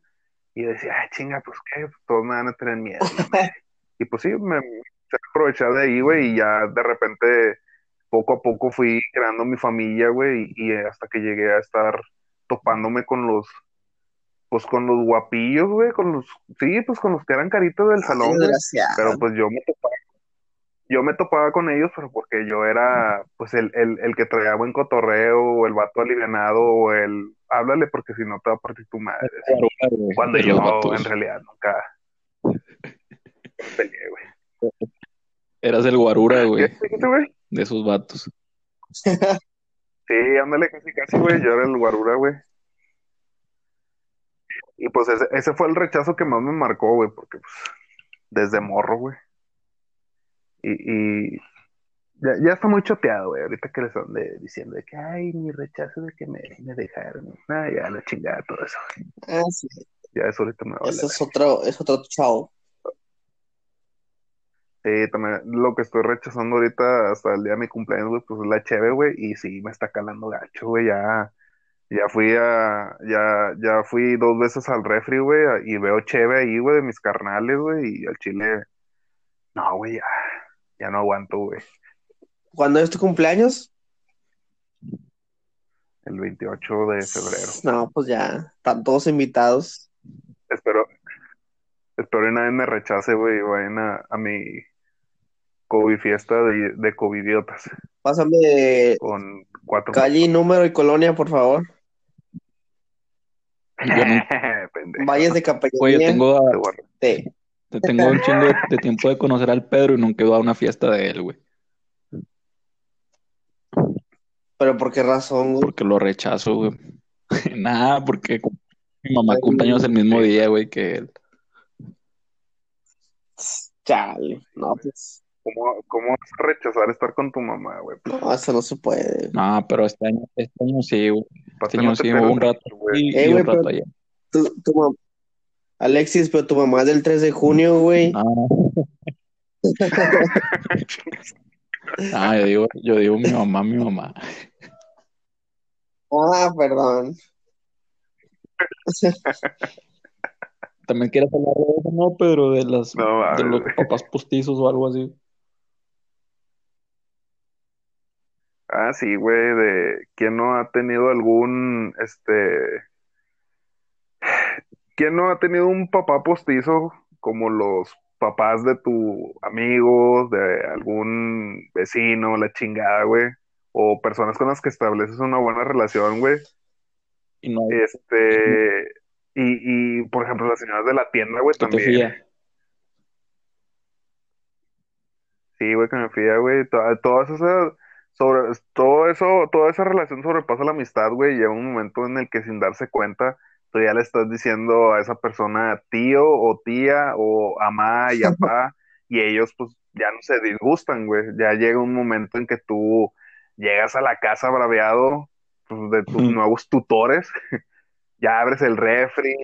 Y decía, ay, chinga, pues qué, Pues, todos me van a tener miedo. la madre". Y pues sí, me, empecé a aprovechar de ahí, güey, y ya de repente, poco a poco fui creando mi familia, güey, y, y hasta que llegué a estar topándome con los, pues con los guapillos, güey, con los, sí, pues con los que eran caritos del salón, güey. Pero pues yo me topaba, yo me topaba con ellos, pero porque yo era pues el, el, el que traía buen cotorreo, o el vato alivianado, o el háblale porque si no te va a partir tu madre. Cuando yo vatos. en realidad nunca peleé, güey. Eras el guarura, güey, ¿Qué dijiste, güey? de esos vatos. Sí, ándale, casi casi, güey, yo era el guarura, güey. Y pues ese, ese fue el rechazo que más me marcó, güey, porque pues desde morro, güey. Y, y ya, ya está muy choteado, güey, ahorita que les ande diciendo de que, ay, mi rechazo de que me, me dejaron. Ah, ya la chingada, todo eso. güey. Ah, sí. Ya eso ahorita me vale. Ese es otro, es otro chavo. Sí, también lo que estoy rechazando ahorita hasta el día de mi cumpleaños, güey, pues es la cheve, güey, y sí, me está calando gacho, güey, ya, ya fui a, ya, ya fui dos veces al refri, güey, y veo cheve ahí, güey, de mis carnales, güey, y al chile, no, güey, ya, ya no aguanto, güey, ¿Cuándo es tu cumpleaños? el 28 de febrero. No, pues ya, están todos invitados. espero, espero que nadie me rechace, güey, y vayan a, a mi COVID fiesta de, de covidiotas Pásame con cuatro. calle, número y colonia, por favor. Valles de Güey, yo Capellanía. tengo, a- Te. Te tengo un chingo de, de tiempo de conocer al Pedro y nunca he ido a una fiesta de él, güey. Pero ¿por qué razón, güey? Porque lo rechazo, güey. Nada, porque mi mamá cumpleaños el mismo día, güey, que él. Chale. No, pues. ¿Cómo, ¿Cómo vas a rechazar estar con tu mamá, güey? No, eso no se puede. No, pero este año, este año sí, güey. Este no año sí, pierdas un rato güey. y, Eh, y güey, un rato pero- allá. Tu, tu mam- Alexis, pero tu mamá es del 3 de junio, güey. No, no, yo digo, yo digo mi mamá, mi mamá. Ah, perdón. También quieres hablar de eso, ¿no, Pedro? De las, No, de los papás postizos o algo así. Ah, sí, güey, de quién no ha tenido algún, este, quién no ha tenido un papá postizo como los papás de tu amigos, de algún vecino, la chingada, güey, o personas con las que estableces una buena relación, güey. Y no Este, y, y por ejemplo, las señoras de la tienda, güey, también. fía. Sí, güey, que me fía, güey. To- Todas esas, sobre, todo eso, toda esa relación sobrepasa la amistad, güey. y Llega un momento en el que sin darse cuenta, tú ya le estás diciendo a esa persona tío o tía o amá y apá, y ellos pues ya no se disgustan, güey. Ya llega un momento en que tú llegas a la casa braveado pues, de tus nuevos tutores, ya abres el refri.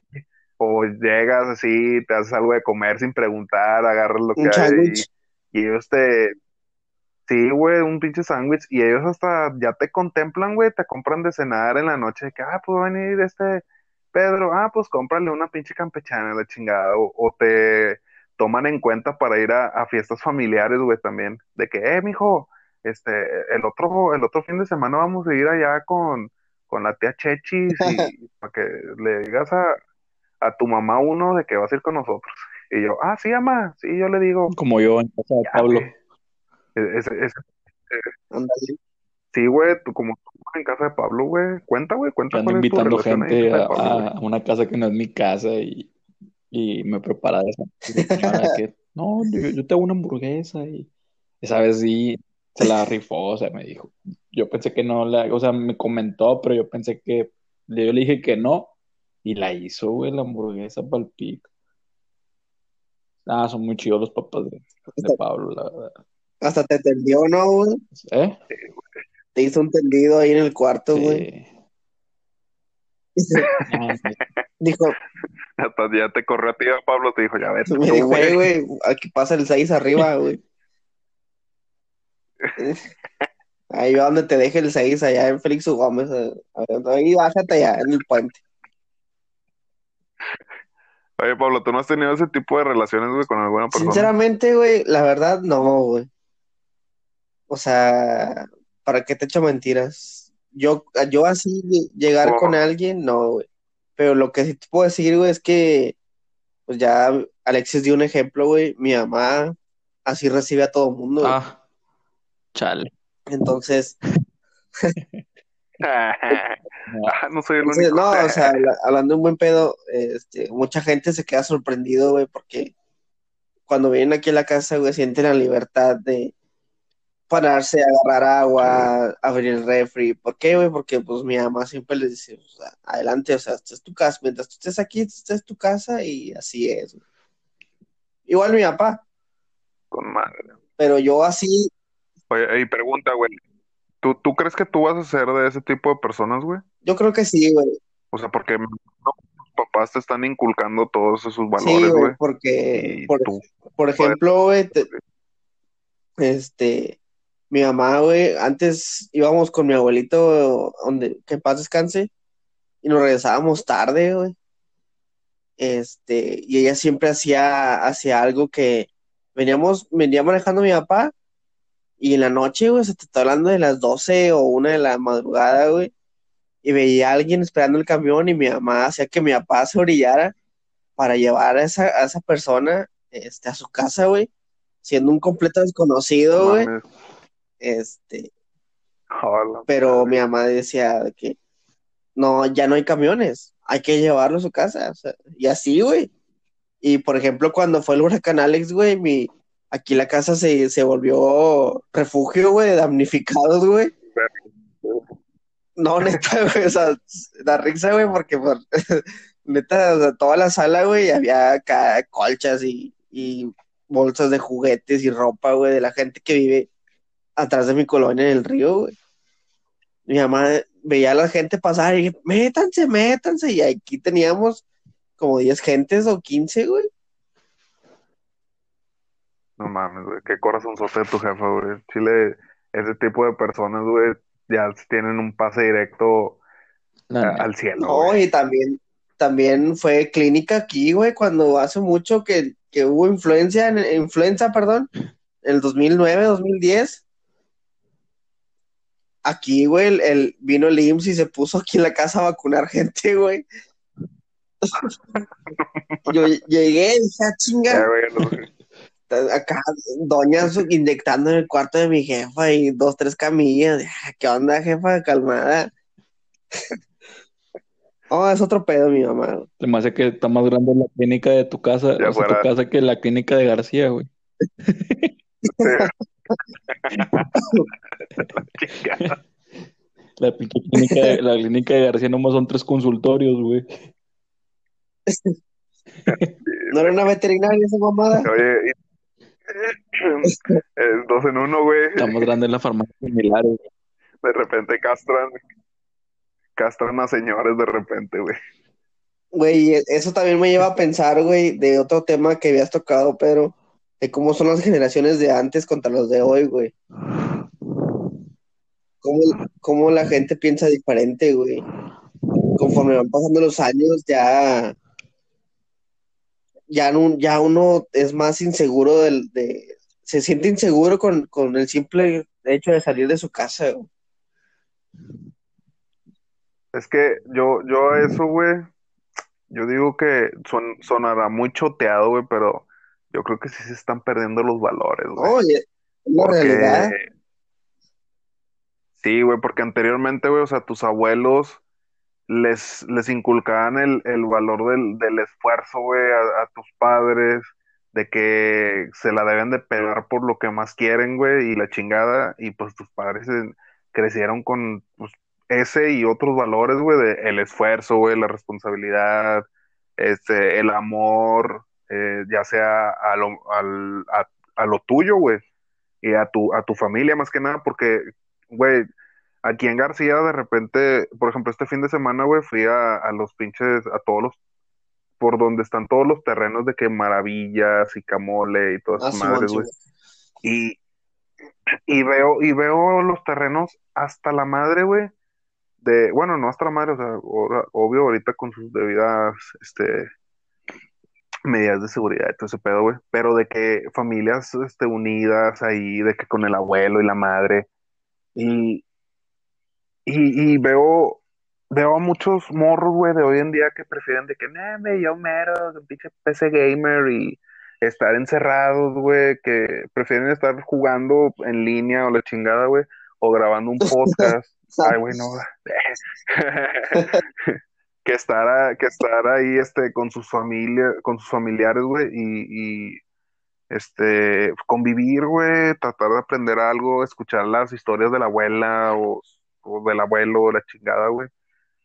O llegas así, te haces algo de comer sin preguntar, agarras lo que Un hay y ellos te... Sí, güey, un pinche sándwich. Y ellos hasta ya te contemplan, güey, te compran de cenar en la noche. De que, ah, pues va a venir este Pedro. Ah, pues cómprale una pinche campechana, la chingada. O, o te toman en cuenta para ir a, a fiestas familiares, güey, también. De que, eh, mijo, este, el otro, el otro fin de semana vamos a ir allá con, con la tía Chechis y para que le digas a, a tu mamá uno de que vas a ir con nosotros. Y yo, ah, sí, mamá, sí, yo le digo. Como yo en casa de Pablo. güey. Es- es- es- Ándale. Sí, güey, tú como tú en casa de Pablo, güey. Cuenta, güey, cuenta ando cuál es tu invitando en gente a, Pablo, güey. a una casa que no es mi casa y, y me prepara esa que no, yo, yo te hago una hamburguesa y esa vez sí se la rifó, o sea, me dijo. Yo pensé que no la, o sea, me comentó, pero yo pensé que yo le dije que no y la hizo, güey, la hamburguesa para el pico. Ah, son muy chidos los papás de, de Pablo, la verdad. Hasta te tendió, ¿no, güey? ¿Eh? Te hizo un tendido ahí en el cuarto, güey. Sí. Dijo, Hasta ya te corrió a ti, Pablo, te dijo, ya vete me dijo, güey. güey, aquí pasa el 6 arriba, güey. Ahí va donde te deje el 6, allá en Félix. Gómez. Ahí bájate allá en el puente. Oye, Pablo, ¿tú no has tenido ese tipo de relaciones, güey, con alguna persona? Sinceramente, güey, la verdad, no, güey. O sea, ¿para qué te echo mentiras? Yo, yo así lle- llegar Oh. con alguien, no, güey. Pero lo que sí te puedo decir, güey, es que, pues ya Alexis dio un ejemplo, güey. Mi mamá así recibe a todo mundo, güey. Ah, chale. Entonces, Ah, no soy el entonces, único. no, o sea, habla- hablando de un buen pedo, este, mucha gente se queda sorprendido, güey, porque cuando vienen aquí a la casa, güey, sienten la libertad de pararse, agarrar agua, abrir el refri. ¿Por qué, güey? Porque, pues, mi mamá siempre les dice, o sea, adelante, o sea, esta es tu casa, mientras tú estés aquí, esta es tu casa y así es. Igual mi papá, Con madre. pero yo así, Oye, y pregunta, güey. ¿Tú, ¿Tú crees que tú vas a ser de ese tipo de personas, güey? yo creo que sí, güey. O sea, porque no, tus papás te están inculcando todos esos Sí, valores, güey, güey. porque, por, por ejemplo, güey, te- este, mi mamá, güey, antes íbamos con mi abuelito, donde, que paz descanse, y nos regresábamos tarde, güey. Este, y ella siempre hacía, hacía algo que veníamos, venía manejando mi papá, y en la noche, güey, se te está hablando de las 12 o una de la madrugada, güey, y veía a alguien esperando el camión, y mi mamá hacía que mi papá se orillara para llevar a esa, a esa persona este, a su casa, güey, siendo un completo desconocido, güey. Este, Hola. pero mi mamá decía que no, ya no hay camiones, hay que llevarlo a su casa, o sea, y así, güey. Y por ejemplo, cuando fue el huracán Alex, güey, mi, aquí la casa se, se volvió refugio, güey, de damnificados, güey. No, neta, güey, o sea, da risa, güey, porque por, neta, o sea, toda la sala, güey, había acá colchas y, y bolsas de juguetes y ropa, güey, de la gente que vive atrás de mi colonia en el río, güey. Mi mamá veía a la gente pasar y dije, métanse, métanse, y aquí teníamos como 10 gentes o 15, güey. No mames, güey. Qué corazonzote de tu jefa, güey. Chile, ese tipo de personas, güey, ya tienen un pase directo a- al cielo, No, güey. y también, también fue clínica aquí, güey, cuando hace mucho que, que hubo influencia, en- influenza, perdón, en el 2009, 2010. Aquí, güey, el, el- vino el IMSS y se puso aquí en la casa a vacunar gente, güey. Yo llegué y dije, "Ah, chinga, güey, no- acá, doñas inyectando en el cuarto de mi jefa y dos, tres camillas. Ah, ¿Qué onda, jefa? Calmada. Oh, es otro pedo, mi mamá. me hace que está más grande la clínica de tu casa, o sea, tu casa que la clínica de García, güey. La pinche clínica de, la clínica de García nomás son tres consultorios, güey. ¿No era una veterinaria esa mamada? Oye, y- eh, dos en uno, güey. Está más grande la farmacia similar, güey. De repente castran, castran a señores de repente, güey. Güey, eso también me lleva a pensar, güey, de otro tema que habías tocado, Pedro, de cómo son las generaciones de antes contra los de hoy, güey. Cómo, cómo la gente piensa diferente, güey. Conforme van pasando los años, ya, ya, no- ya uno es más inseguro del, de, se siente inseguro con, con el simple hecho de salir de su casa, güey. Es que yo, yo eso, güey, yo digo que son, sonará muy choteado, güey, pero yo creo que sí se están perdiendo los valores, güey. Oye, la Porque- realidad. Sí, güey, porque anteriormente, güey, o sea, tus abuelos les, les inculcaban el, el valor del, del esfuerzo, güey, a, a tus padres, de que se la deben de pegar por lo que más quieren, güey, y la chingada, y pues tus padres crecieron con pues, ese y otros valores, güey, de el esfuerzo, güey, la responsabilidad, este, el amor, eh, ya sea a lo, al- a, a lo tuyo, güey, y a tu, a tu familia más que nada, porque, güey, aquí en García de repente, por ejemplo, este fin de semana, güey, fui a, a los pinches, a todos los, por donde están todos los terrenos de que maravillas y camole y todas Ah, esas Simón, madres, güey. Y, y veo, y veo los terrenos hasta la madre, güey. De, bueno, no hasta la madre, o sea, obvio, ahorita con sus debidas, este, medidas de seguridad y todo ese pedo, güey. Pero de que familias, este, unidas ahí, de que con el abuelo y la madre. Y, y, y veo, veo a muchos morros, güey, de hoy en día que prefieren de que, me, yo mero, un pinche PC gamer y estar encerrados, güey, que prefieren estar jugando en línea o la chingada, güey, o grabando un podcast. Ay, güey, no. que estar, que estar ahí, este, con sus familias, con sus familiares, güey, y, este, convivir, güey, tratar de aprender algo, escuchar las historias de la abuela o, o del abuelo, la chingada, güey.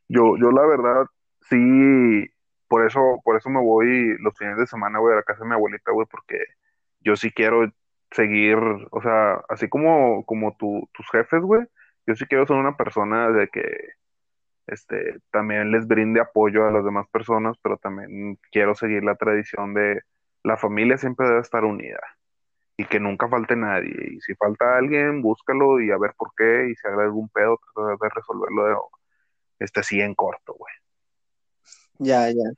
Yo, yo la verdad, sí, por eso, por eso me voy los fines de semana, güey, a la casa de mi abuelita, güey, porque yo sí quiero seguir, o sea, así como, como tu- tus jefes, güey, yo sí quiero ser una persona de que, este, también les brinde apoyo a las demás personas, pero también quiero seguir la tradición de la familia siempre debe estar unida y que nunca falte nadie. Y si falta alguien, búscalo y a ver por qué, y si hay algún pedo, tratar de resolverlo de, este, así en corto, güey. Ya, ya.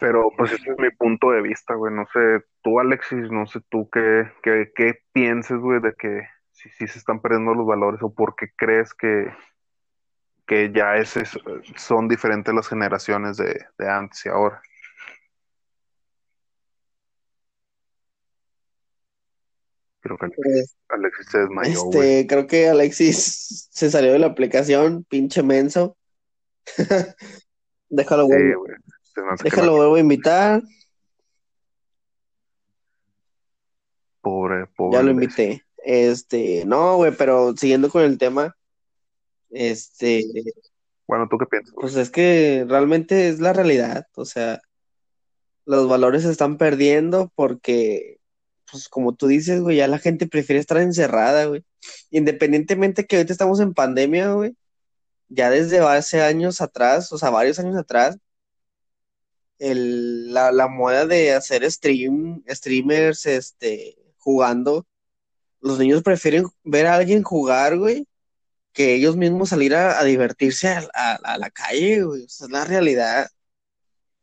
Pero pues ese es mi punto de vista, güey. No sé, tú, Alexis, no sé tú qué, qué, qué pienses, güey, de que si, si se están perdiendo los valores o por qué crees que, que ya es, son diferentes las generaciones de, antes y ahora. Creo que Alexis, Alexis se desmayó. Este, creo que Alexis se salió de la aplicación, pinche menso. Déjalo, güey. Déjalo, vuelvo a invitar. Pobre, pobre. Ya lo invité. Este, no, güey, pero siguiendo con el tema, este, Bueno, ¿tú qué piensas? pues es que realmente es la realidad. O sea, los valores se están perdiendo porque, pues como tú dices, güey, ya la gente prefiere estar encerrada, güey. Independientemente que ahorita estamos en pandemia, güey, ya desde hace años atrás, o sea, varios años atrás, el, la, la moda de hacer stream, streamers, este, jugando, los niños prefieren ver a alguien jugar, güey, que ellos mismos salir a, a divertirse a, a- a la calle, güey. O sea, es la realidad.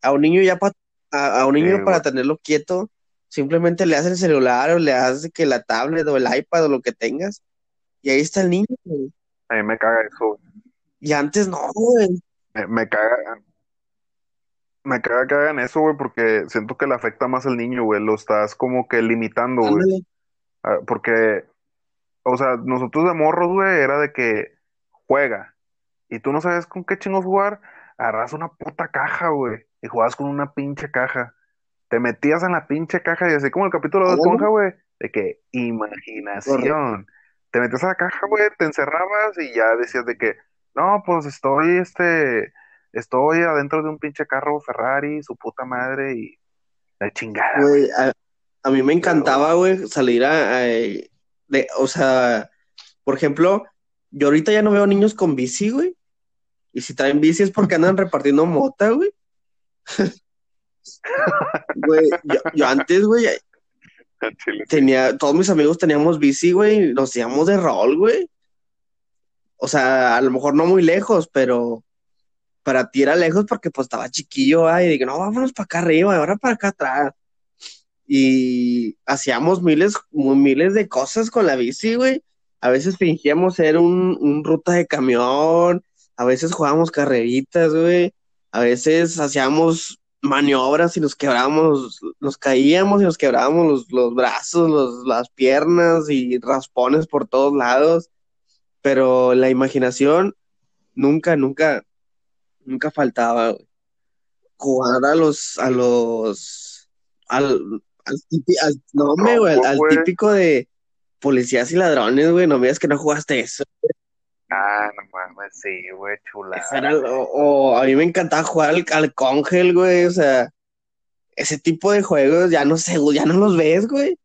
A un niño ya pa- a, un niño para tenerlo quieto, simplemente le haces el celular o le haces que la tablet o el iPad o lo que tengas, y ahí está el niño, güey. A mí me caga eso, güey. Y antes no, güey. Me, me caga. Me caga que hagan eso, güey, porque siento que le afecta más al niño, güey. Lo estás como que limitando, güey. Ándale. Ah, Porque, o sea, nosotros de morros, güey, era de que juega. Y tú no sabes con qué chingos jugar. Agarras una puta caja, güey. Y jugabas con una pinche caja. Te metías en la pinche caja y así como el capítulo de. Esponja, güey. De que imaginación. Te metías a la caja, güey, te encerrabas y ya decías de que, no, pues estoy, este, estoy adentro de un pinche carro Ferrari, su puta madre y la chingada, güey. Güey, a, a mí me encantaba, güey, salir a, a- de, o sea, por ejemplo, yo ahorita ya no veo niños con bici, güey. Y si traen bici es porque andan repartiendo mota, güey. Güey, yo, yo antes, güey, tenía, todos mis amigos teníamos bici, güey, y nos íbamos de rol, güey. O sea, a lo mejor no muy lejos, pero para ti era lejos porque pues estaba chiquillo, ay, y dije, no, vámonos para acá arriba, ahora para acá atrás. Y hacíamos miles, miles de cosas con la bici, güey. A veces fingíamos ser un, ruta de camión, a veces jugábamos carreritas, güey. A veces hacíamos maniobras y nos quebrábamos, nos caíamos y nos quebrábamos los, los brazos, los, las piernas y raspones por todos lados. Pero la imaginación nunca, nunca, nunca faltaba, güey. Jugar a los, a los, al, al, tipi- al- no, güey, al, típico de policías y ladrones, güey, no me digas que no jugaste eso. Ah, no mames, sí, güey, el- o, a mí me encantaba jugar al, al cóngel, güey, o sea, ese tipo de juegos ya no sé, ya no los ves, güey.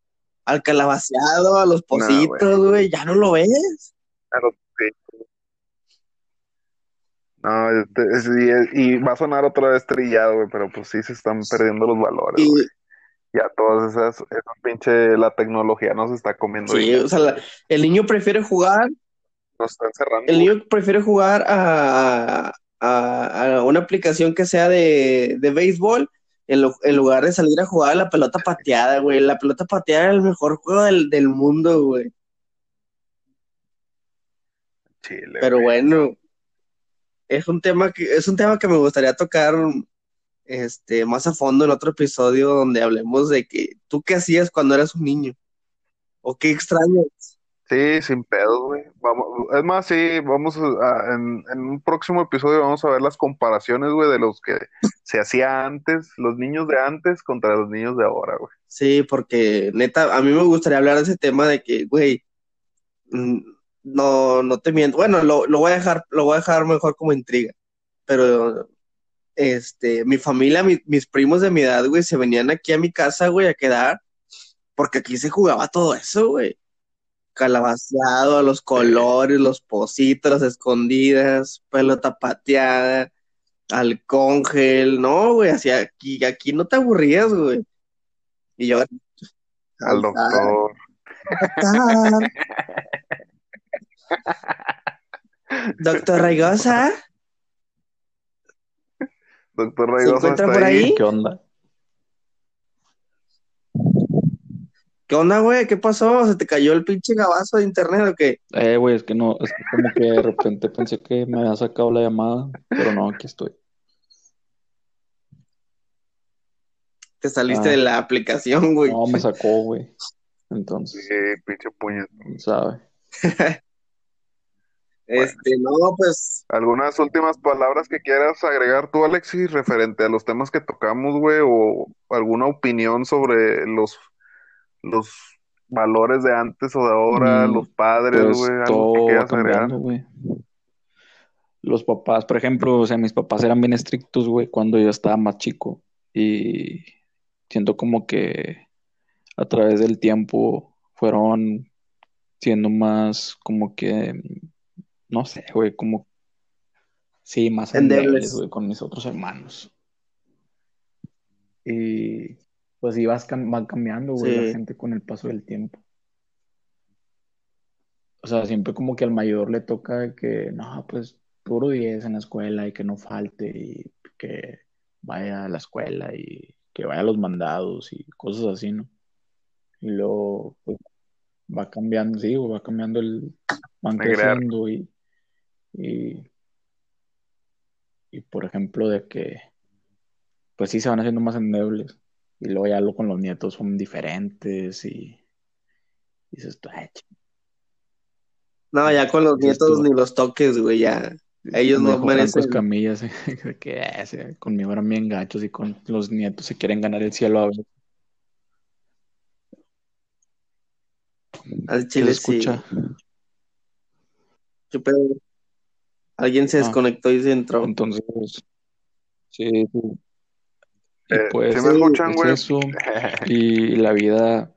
Al calabaceado, a los pocitos, güey, ya no lo ves. Los- sí. No, este, es- y, y va a sonar otra vez trillado, güey, pero pues sí se están perdiendo los valores, Y güey. Ya todas esas, esas pinche, la tecnología nos está comiendo sí, o sea, la- el niño prefiere jugar nos está encerrando. El niño prefiere jugar a, a- a una aplicación que sea de, de béisbol en, lo- en lugar de salir a jugar a la pelota pateada, güey. La pelota pateada es el mejor juego del, del mundo, güey. Chile, Pero güey. bueno, es un tema que, es un tema que me gustaría tocar este, más a fondo en otro episodio donde hablemos de que tú qué hacías cuando eras un niño. O qué extraño. Sí, sin pedos, güey. Vamos, es más, sí, vamos a, en, en un próximo episodio vamos a ver las comparaciones, güey, de los que se hacía antes, los niños de antes contra los niños de ahora, güey. Sí, porque neta, a mí me gustaría hablar de ese tema de que, güey, mm, no, no te miento. Bueno, lo, lo voy a dejar, lo voy a dejar mejor como intriga. Pero, este, mi familia, mi- mis primos de mi edad, güey, se venían aquí a mi casa, güey, a quedar, porque aquí se jugaba todo eso, güey. Calabaceado, los colores, los pocitos, las escondidas, pelota pateada, al congel, no, güey, así aquí, aquí no te aburrías, güey. Y yo, Al doctor. Doctor. Doctor Raigosa, Doctor ¿se encuentra está por ahí? ¿Qué onda? ¿Qué onda, güey? ¿Qué pasó? ¿Se te cayó el pinche gabazo de internet o qué? Eh, güey, es que no, es que como que de repente pensé que me había sacado la llamada, pero no, aquí estoy. Te saliste Ah. de la aplicación, güey. No, me sacó, güey. Entonces, Sí, pinche puñet. ¿sabe? Este, no, pues, ¿Algunas últimas palabras que quieras agregar tú, Alexis, referente a los temas que tocamos, güey? ¿O alguna opinión sobre los, los valores de antes o de ahora, Mm, los padres, Pues güey? ¿Algo que todo agregar? cambiando, güey. Los papás, por ejemplo, o sea, mis papás eran bien estrictos, güey, cuando yo estaba más chico. Y siento como que a través del tiempo fueron siendo más como que, no sé, güey, como, sí, más Endebles. güey, con mis otros hermanos. Y pues sí, vas cam- van cambiando, güey, la gente con el paso del tiempo. O sea, siempre como que al mayor le toca que, no, pues puro 10 en la escuela y que no falte y que vaya a la escuela y que vaya a los mandados y cosas así, ¿no? Y luego pues, va cambiando, sí, va cambiando el, van creciendo y, y, y por ejemplo de que, pues sí se van haciendo más endebles y luego ya lo con los nietos son diferentes y, y dices, tú, "Ay, no, ya con los nietos tú. ni los toques, güey, ya. Ellos no merecen. Escamilla, sí, de que "Ah, sí, conmigo eran bien gachos y con los nietos se quieren ganar el cielo a ver. Al ¿Se chile sí. escucha? ¿Qué pedo? Alguien se Ah. desconectó y se entró. Entonces, sí, sí. Y Eh, pues ¿sí me escuchan, es güey? eso. Y la vida,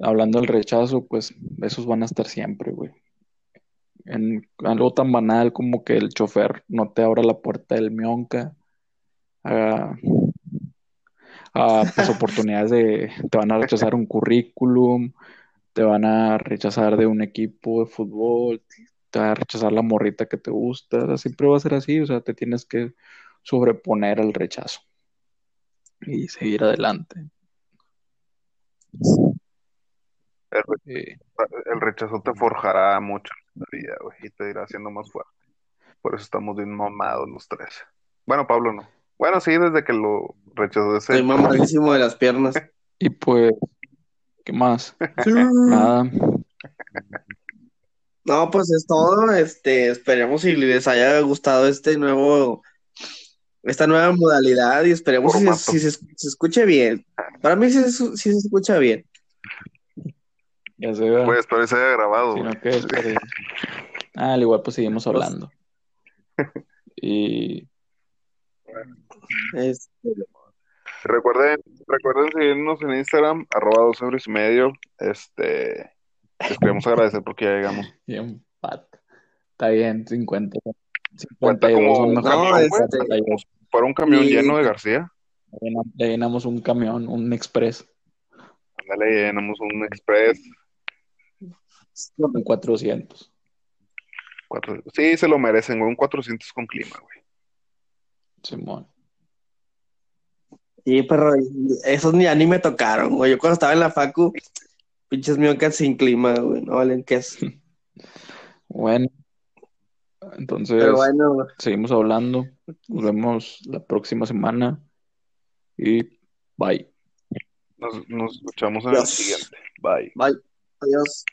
hablando del rechazo, pues esos van a estar siempre, güey. En algo tan banal como que el chofer no te abra la puerta del Mionca, a, a, pues oportunidades de, te van a rechazar un currículum, te van a rechazar de un equipo de fútbol, te va a rechazar la morrita que te gusta, o sea, siempre va a ser así, o sea, te tienes que sobreponer al rechazo y seguir adelante. El, re- el rechazo te forjará mucho en la vida, güey, y te irá siendo más fuerte. Por eso estamos bien mamados los tres. Bueno, Pablo no. Bueno, sí, desde que lo rechazó ese. Estoy mamadísimo de las piernas. y pues, ¿qué más? Nada. No, pues es todo. Este, esperemos si les haya gustado este nuevo, esta nueva modalidad y esperemos si, si se, se escuche bien. Para mí sí, se- sí se escucha bien. Ya se ve. Pues que se haya grabado, Si. Ah, al igual pues seguimos hablando. Y Este, Recuerden, recuerden seguirnos en Instagram, arroba dos euros y medio. Este, les queremos agradecer porque ya llegamos. y empate. Está bien, 50. Cuenta 52 como un camión, que güey. 52. Para un camión Y- lleno de García. Le llenam- Le llenamos un camión, un express, Ándale, llenamos un express. un 400. Cuatro- Sí, se lo merecen, güey. Un 400 con clima, güey. Simón. Sí, pero esos ni, ya ni me tocaron, güey. Yo cuando estaba en la facu, pinches miocas sin clima, güey. No valen qué es. Bueno, entonces Pero bueno, seguimos hablando. Nos vemos la próxima semana. Y bye. Nos, nos escuchamos en el Dios. siguiente. Bye. bye. Adiós.